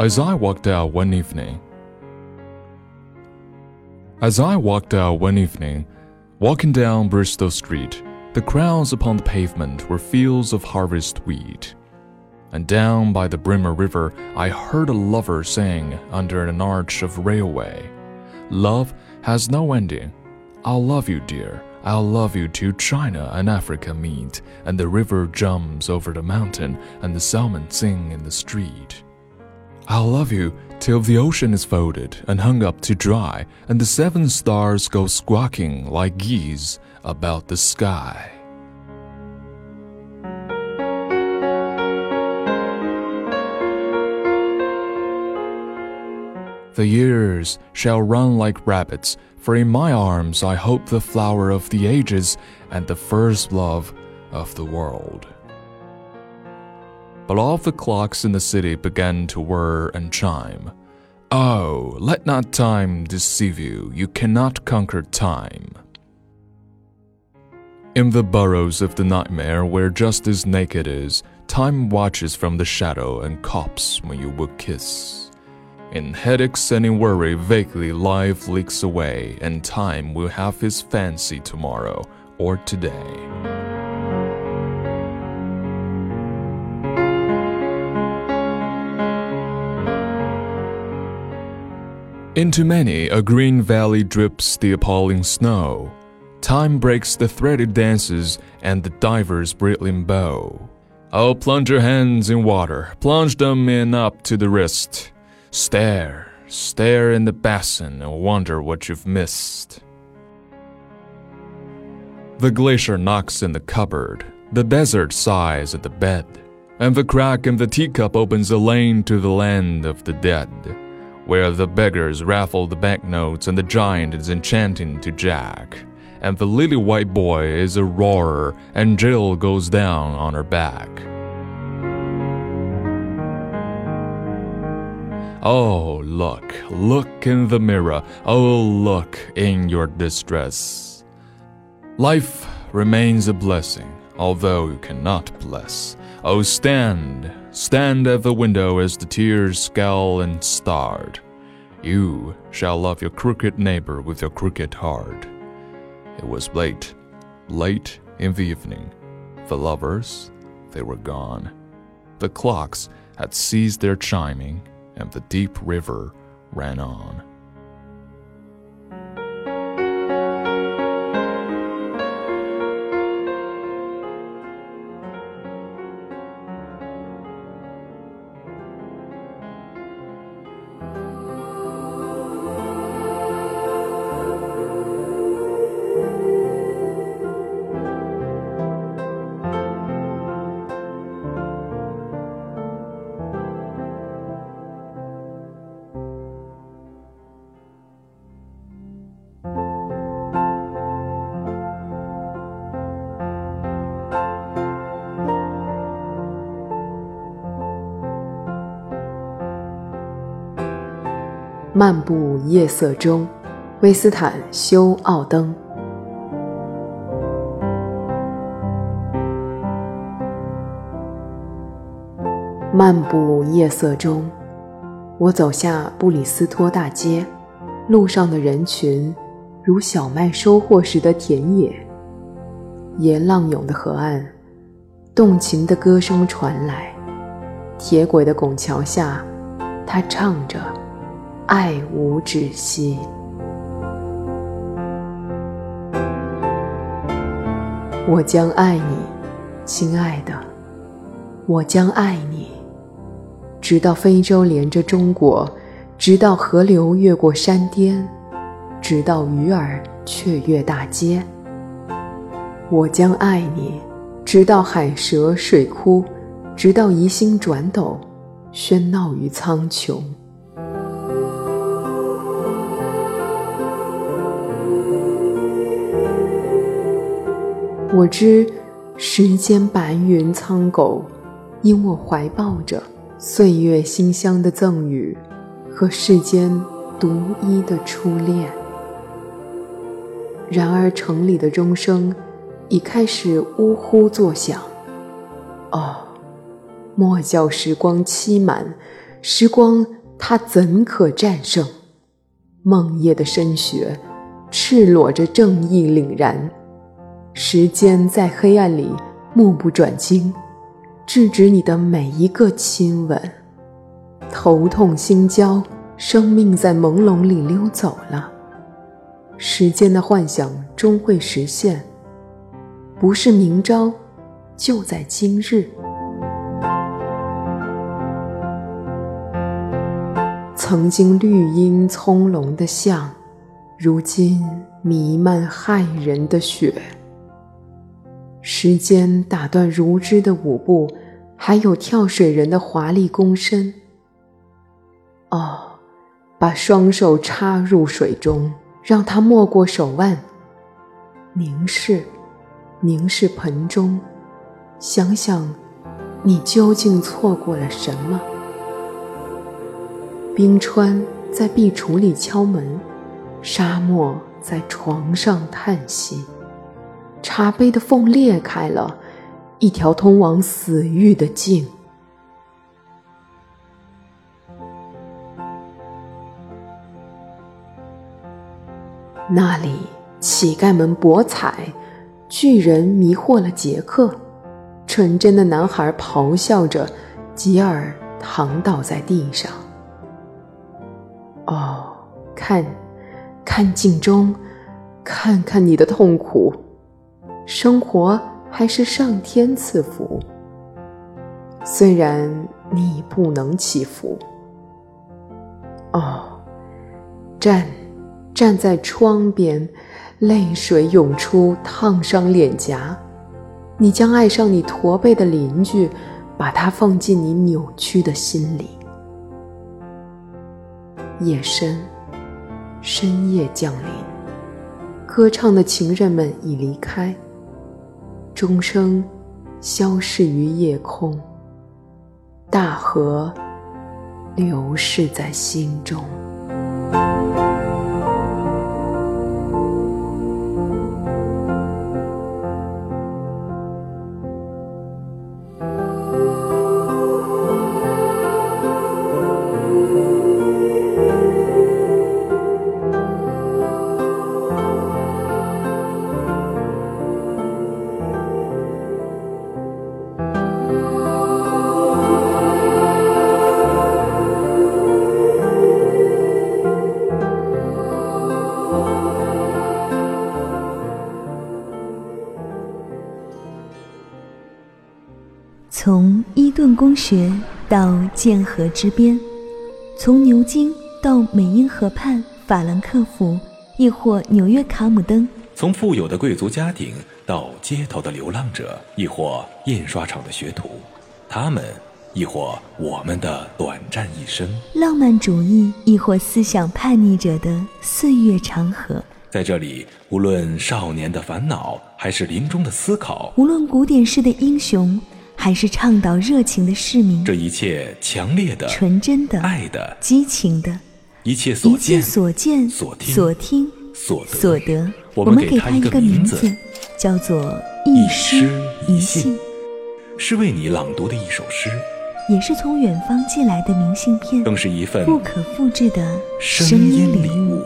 As I walked out one evening, as I walked out one evening, walking down Bristol Street, the crowds upon the pavement were fields of harvest wheat. And down by the Brimmer River, I heard a lover sing under an arch of railway. Love has no ending. I'll love you, dear. I'll love you till China and Africa meet, and the river jumps over the mountain, and the salmon sing in the street. I'll love you till the ocean is folded and hung up to dry, and the seven stars go squawking like geese about the sky. The years shall run like rabbits, for in my arms I hope the flower of the ages and the first love of the world. But all the clocks in the city began to whir and chime. Oh, let not time deceive you, you cannot conquer time. In the burrows of the nightmare where justice naked is, time watches from the shadow and cops when you would kiss. In headaches and in worry, vaguely life leaks away, and time will have his fancy tomorrow or today. Into many a green valley drips the appalling snow. Time breaks the threaded dances and the diver's brilliant bow. Oh, plunge your hands in water, plunge them in up to the wrist. Stare, stare in the basin and wonder what you've missed. The glacier knocks in the cupboard, the desert sighs at the bed, and the crack in the teacup opens a lane to the land of the dead, where the beggars raffle the banknotes and the giant is enchanting to Jack, and the lily white boy is a roarer and Jill goes down on her back. Oh, look, look in the mirror. Oh, look in your distress. Life remains a blessing, although you cannot bless. Oh, stand, stand at the window as the tears scowl and start. You shall love your crooked neighbor with your crooked heart. It was late, late in the evening. The lovers, they were gone. The clocks had ceased their chiming and the deep river ran on. 漫步夜色中，威斯坦休奥登。漫步夜色中，我走下布里斯托大街，路上的人群如小麦收获时的田野。沿浪涌的河岸，动情的歌声传来。铁轨的拱桥下，他唱着。爱无止息，我将爱你，亲爱的，我将爱你，直到非洲连着中国，直到河流越过山巅，直到鱼儿雀跃大街。我将爱你，直到海蛇水枯，直到疑星转斗，喧闹于苍穹。我知时间白云苍狗，因我怀抱着岁月馨香的赠予和世间独一的初恋。然而城里的钟声已开始呜呼作响。哦，莫叫时光欺瞒，时光它怎可战胜？梦夜的深雪，赤裸着正义凛然。时间在黑暗里目不转睛，制止你的每一个亲吻。头痛心焦，生命在朦胧里溜走了。时间的幻想终会实现，不是明朝，就在今日。曾经绿荫葱茏的巷，如今弥漫骇人的雪。时间打断如织的舞步，还有跳水人的华丽躬身。哦，把双手插入水中，让它没过手腕，凝视，凝视盆中，想想，你究竟错过了什么？冰川在壁橱里敲门，沙漠在床上叹息，茶杯的缝裂开了，一条通往死域的径。那里，乞丐们博彩，巨人迷惑了杰克，纯真的男孩咆哮着，吉尔躺倒在地上。哦，看，看镜中，看看你的痛苦，生活还是上天赐福，虽然你已不能祈福。哦，站。站在窗边，泪水涌出，烫伤脸颊。你将爱上你驼背的邻居，把他放进你扭曲的心里。夜深，深夜降临，歌唱的情人们已离开，钟声消逝于夜空，大河流逝在心中。从伊顿公学到剑河之边，从牛津到美因河畔法兰克福，亦或纽约卡姆登；从富有的贵族家庭到街头的流浪者，亦或印刷厂的学徒，他们，亦或我们的短暂一生；浪漫主义，亦或思想叛逆者的岁月长河。在这里，无论少年的烦恼，还是临终的思考；无论古典式的英雄。还是倡导热情的市民，这一切强烈的、纯真的、爱的、激情的，一切所见、所见、所听、所听、所得，我们给他一个名字，叫做一诗一信，是为你朗读的一首诗，也是从远方寄来的明信片，更是一份不可复制的声音礼物。